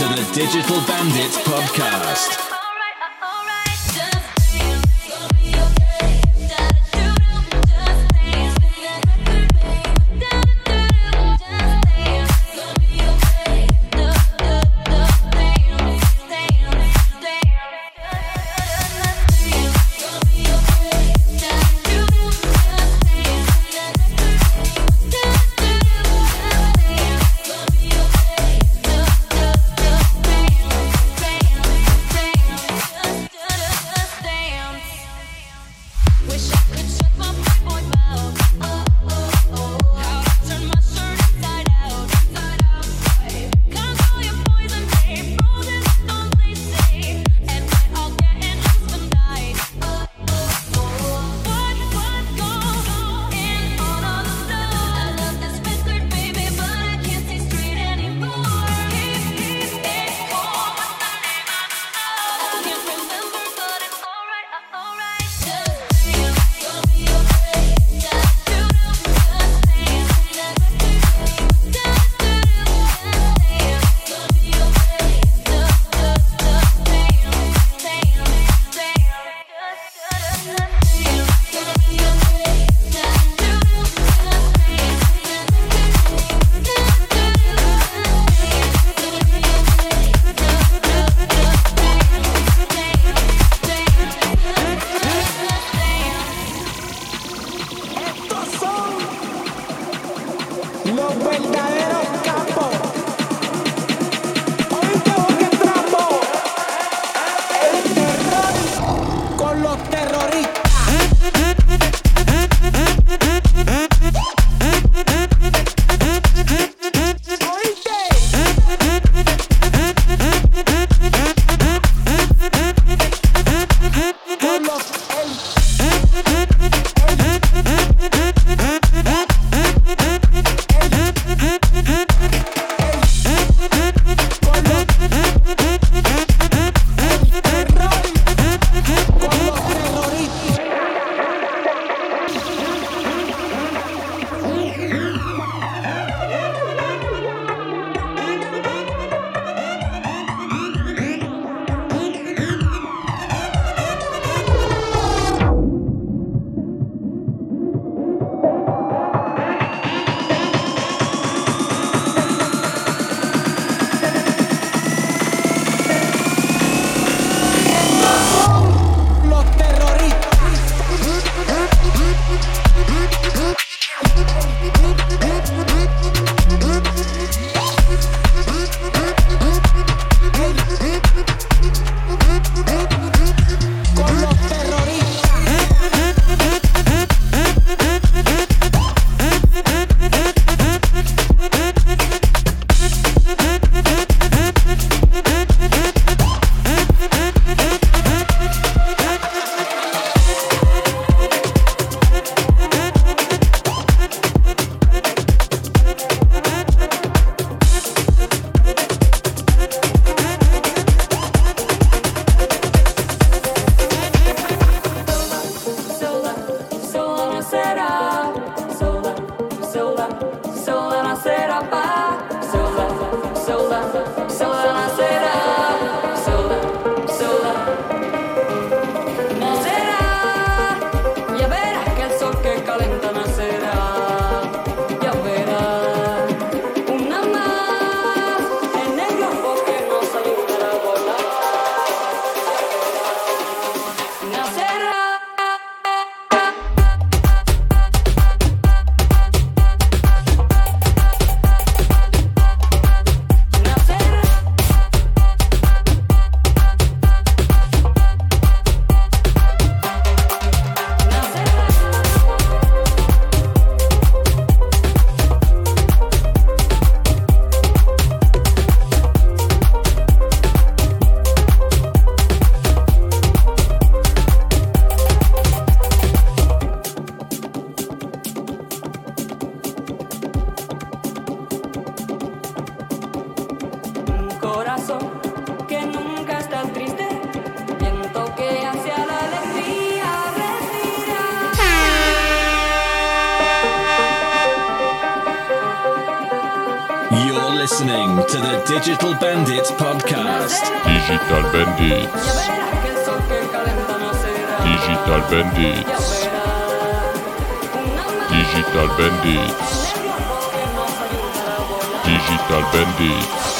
to the Digital Bandits Podcast. Listening to the Digital Bandits podcast. Digital Bandits. Digital Bandits. Digital Bandits. Digital Bandits.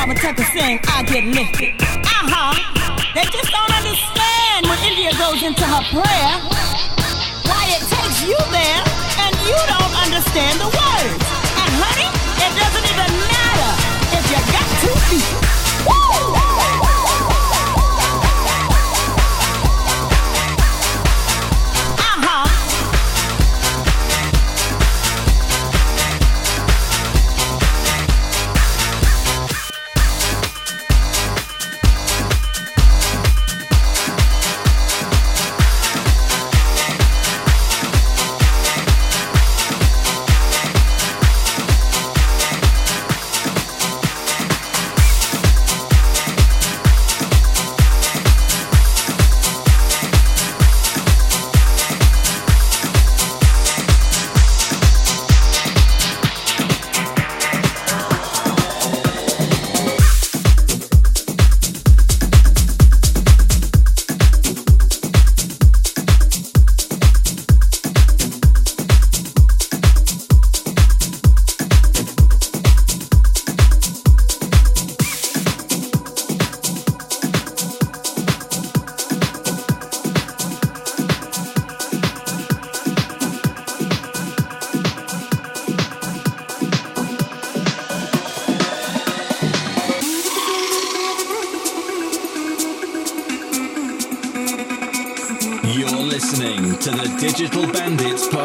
Barbara Tucker sing, I get lifted. Uh-huh. They just don't understand when India goes into her prayer, why it takes you there and you don't understand the words. And honey, it doesn't even matter if you got two feet. digital bandits.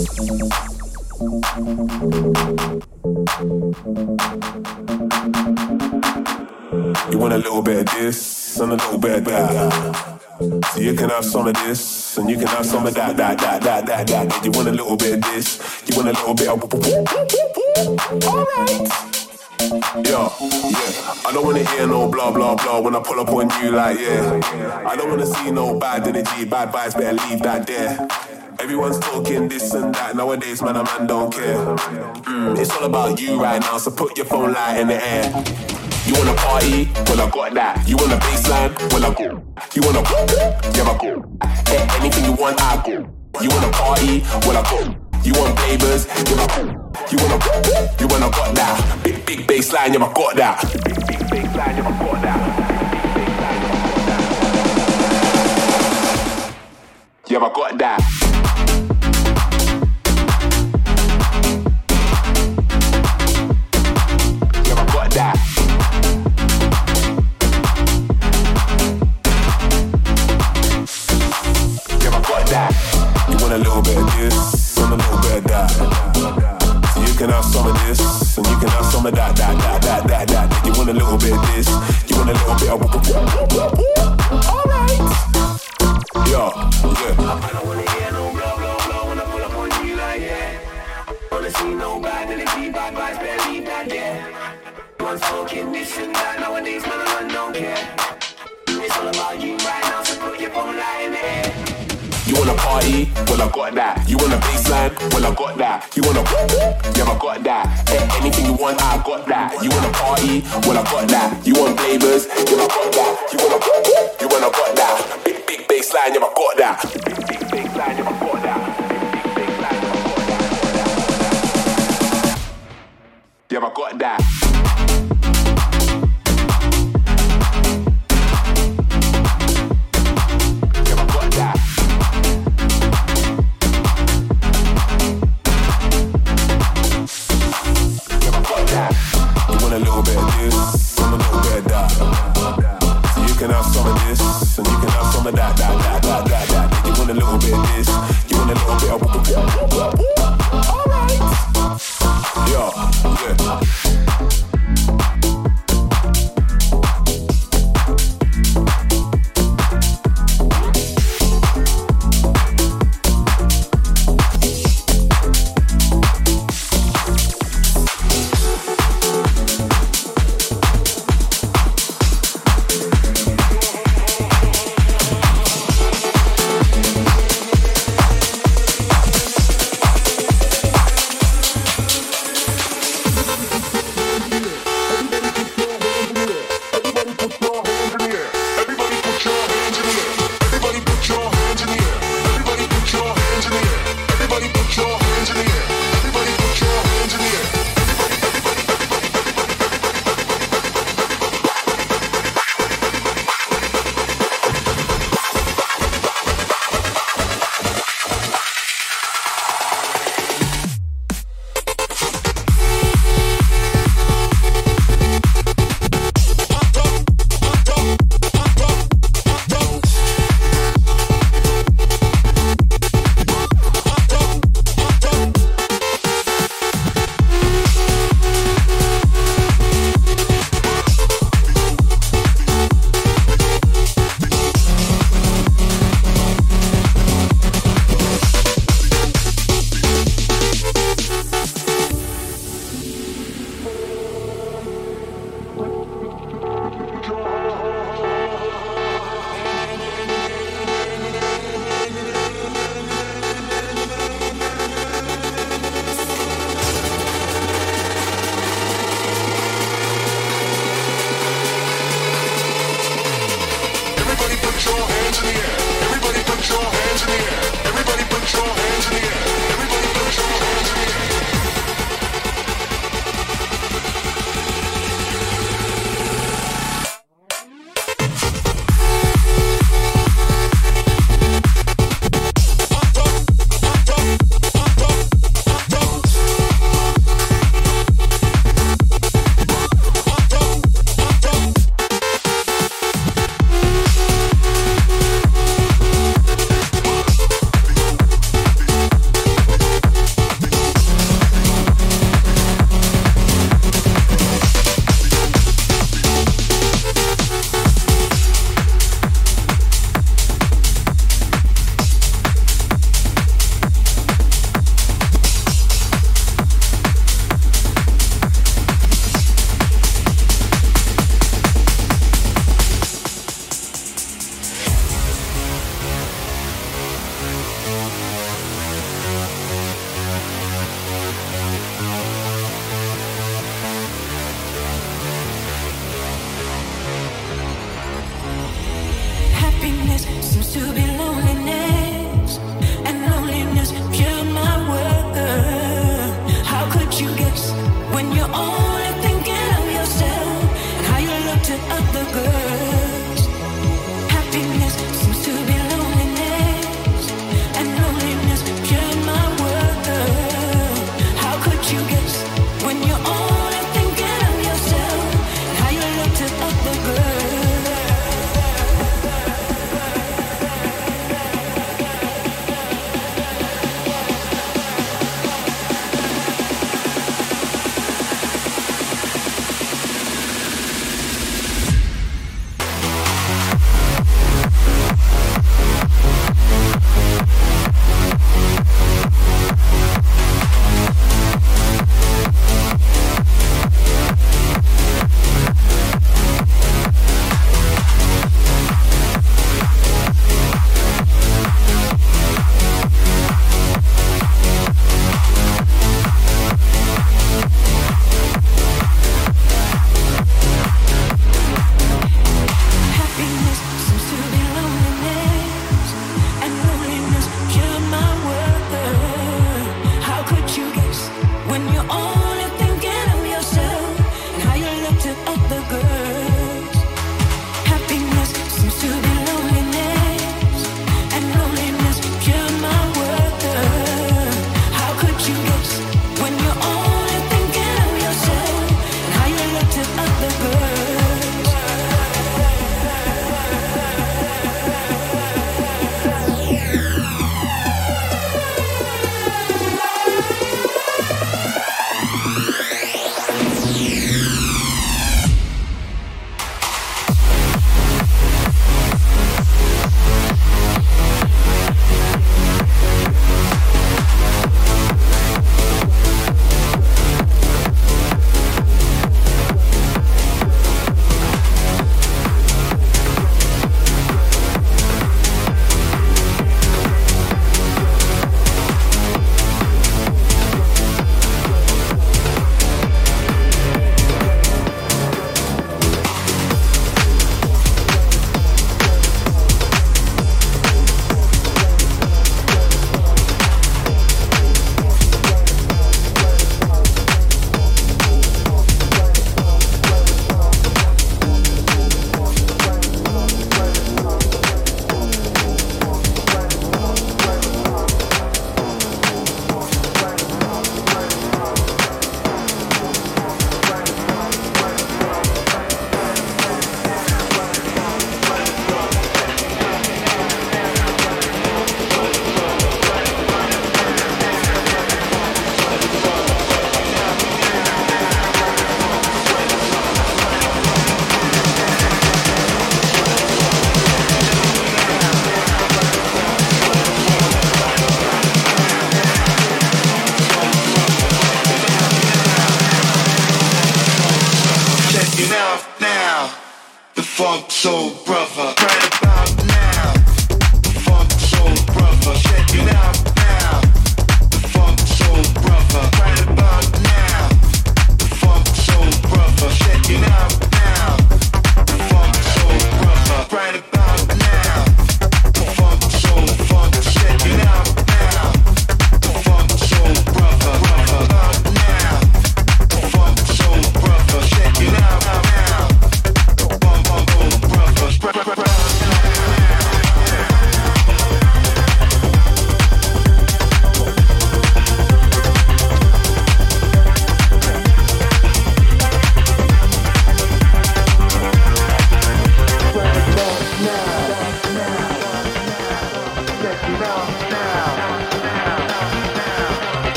You want a little bit of this and a little bit of that. So you can have some of this and you can have some of that, that, that, that, that, that. You want a little bit of this, you want a little bit of. Alright bad energy, bad vibes, better leave that there. Everyone's talking this and that. Nowadays, man, a man don't care. Mm, it's all about you right now, so put your phone light in the air. You wanna party? Well, I got that. You wanna baseline? Well, I go. You wanna go? Yeah, I go. Hey, anything you want, I go. You wanna party? Well, I go. You want flavors? Yeah, I. You wanna? You wanna got that? Big, big baseline, yeah, I got that. Big, big baseline, yeah, I got that. Yeah, I got that. You want a little bit of this can have some of this and you can have some of that, that, that, that, that, that. You want a little bit of this, you want a little bit of. Alright. Yo, yeah. I don't wanna hear no blow, blow, blow when I pull up on you like yeah. Wanna see no bad energy, bad vibes, better leave that yeah. One's talking this and that, nowadays man I don't care. It's all about you right wanna party? Well, I got that. You want a baseline? Well, I got that. You wanna Yeah, I got that. Hey, anything you want, I got that. You wanna party? Well, I got that. You want flavors? Yeah, I got that. You wanna You wanna got that Big, big baseline, yeah, I got that.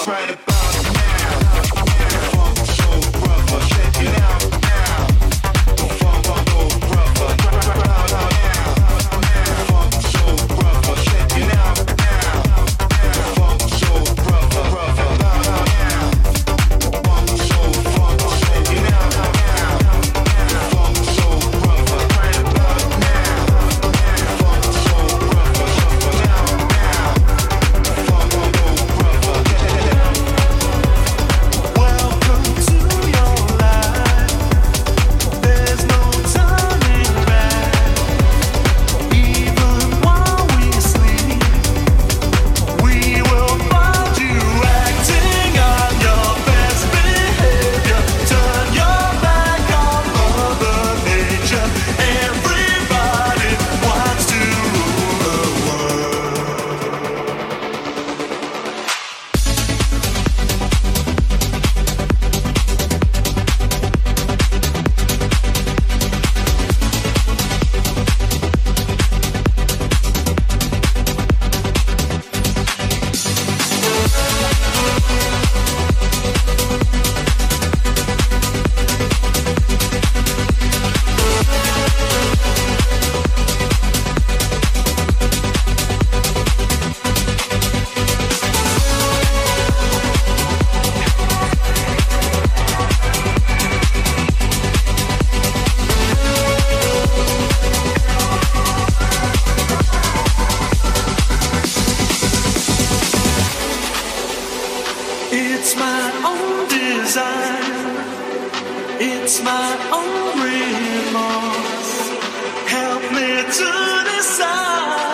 I'm trying to It's my own design. It's my own remorse. Help me to decide.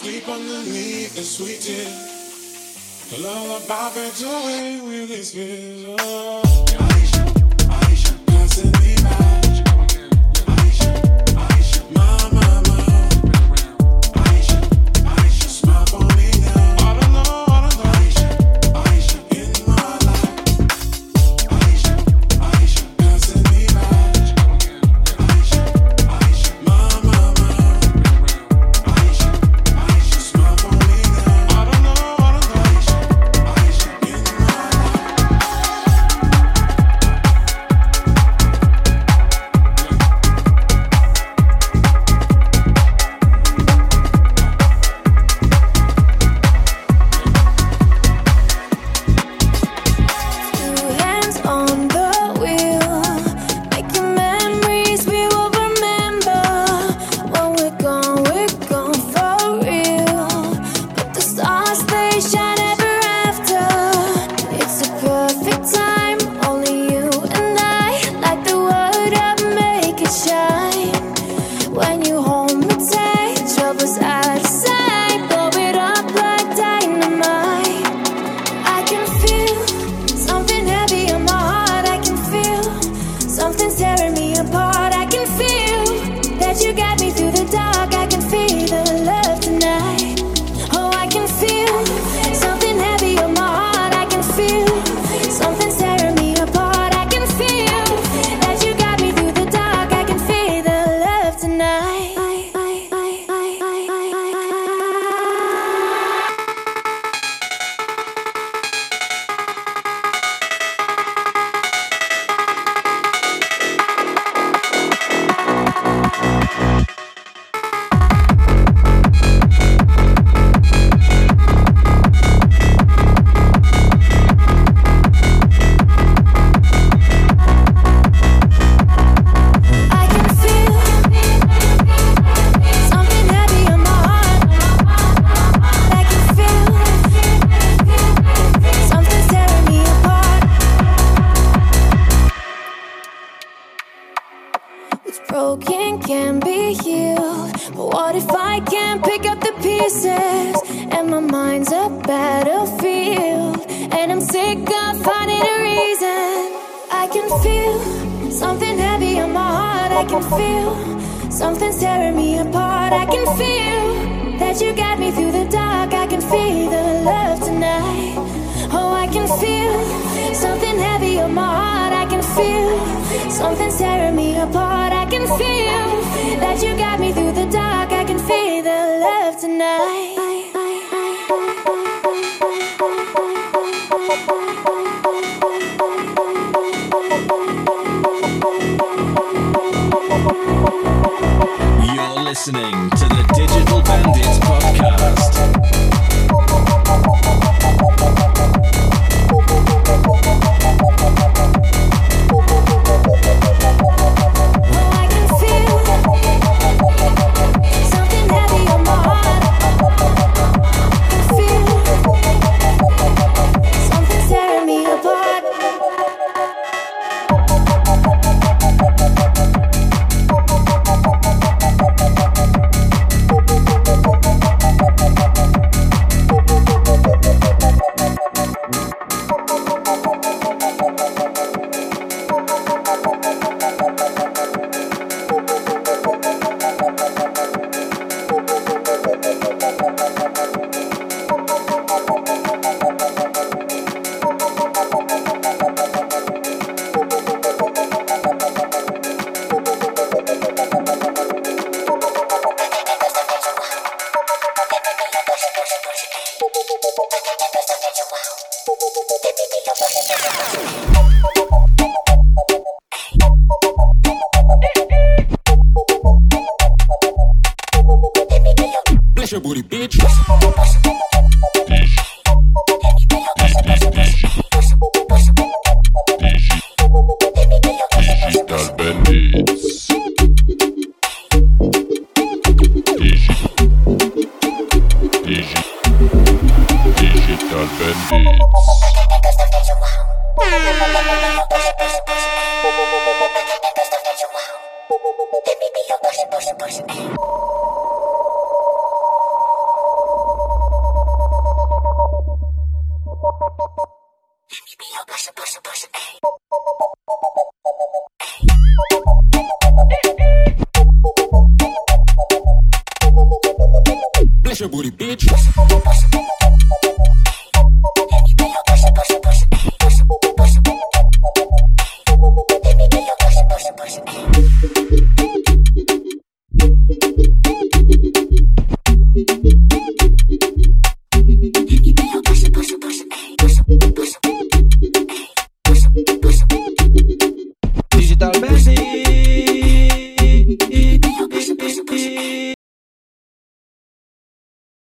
Sleep underneath the sweet tears. Lullaby fades away with this vision.